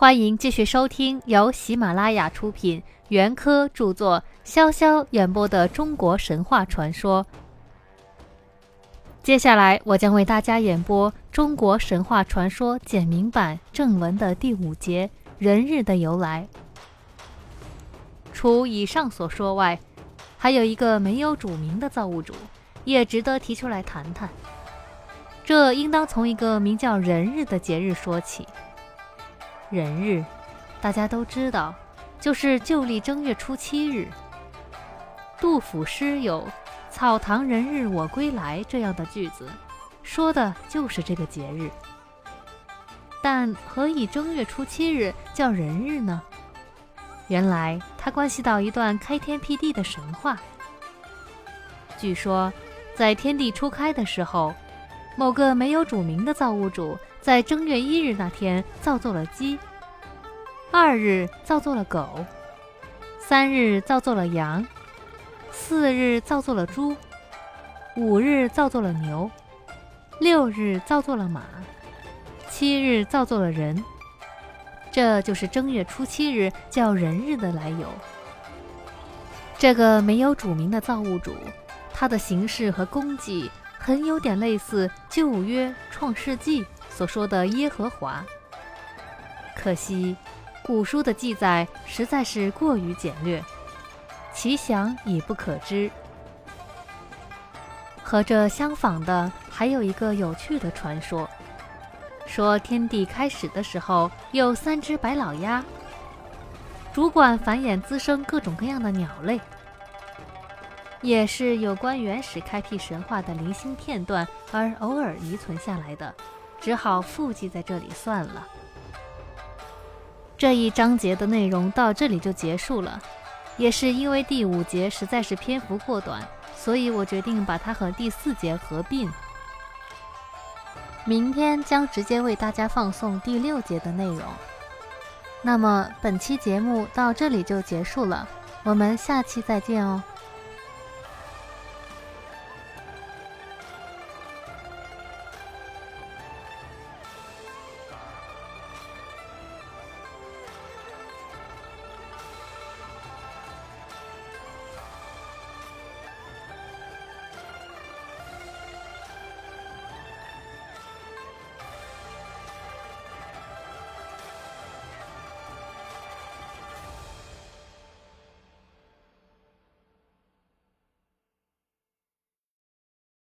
欢迎继续收听由喜马拉雅出品、袁科著作、潇潇演播的中国神话传说。接下来，我将为大家演播中国神话传说简明版正文的第五节——人日的由来。除以上所说外，还有一个没有主名的造物主，也值得提出来谈谈。这应当从一个名叫人日的节日说起。人日，大家都知道，就是旧历正月初七日。杜甫诗有“草堂人日我归来”这样的句子，说的就是这个节日。但何以正月初七日叫人日呢？原来它关系到一段开天辟地的神话。据说，在天地初开的时候，某个没有主名的造物主。在正月一日那天造作了鸡，二日造作了狗，三日造作了羊，四日造作了猪，五日造作了牛，六日造作了马，七日造作了人。这就是正月初七日叫人日的来由。这个没有主名的造物主，他的形式和功绩很有点类似旧约创世纪。所说的耶和华，可惜古书的记载实在是过于简略，其详已不可知。和这相仿的还有一个有趣的传说，说天地开始的时候有三只白老鸭，主管繁衍滋生各种各样的鸟类，也是有关原始开辟神话的零星片段而偶尔遗存下来的。只好附记在这里算了。这一章节的内容到这里就结束了，也是因为第五节实在是篇幅过短，所以我决定把它和第四节合并。明天将直接为大家放送第六节的内容。那么本期节目到这里就结束了，我们下期再见哦。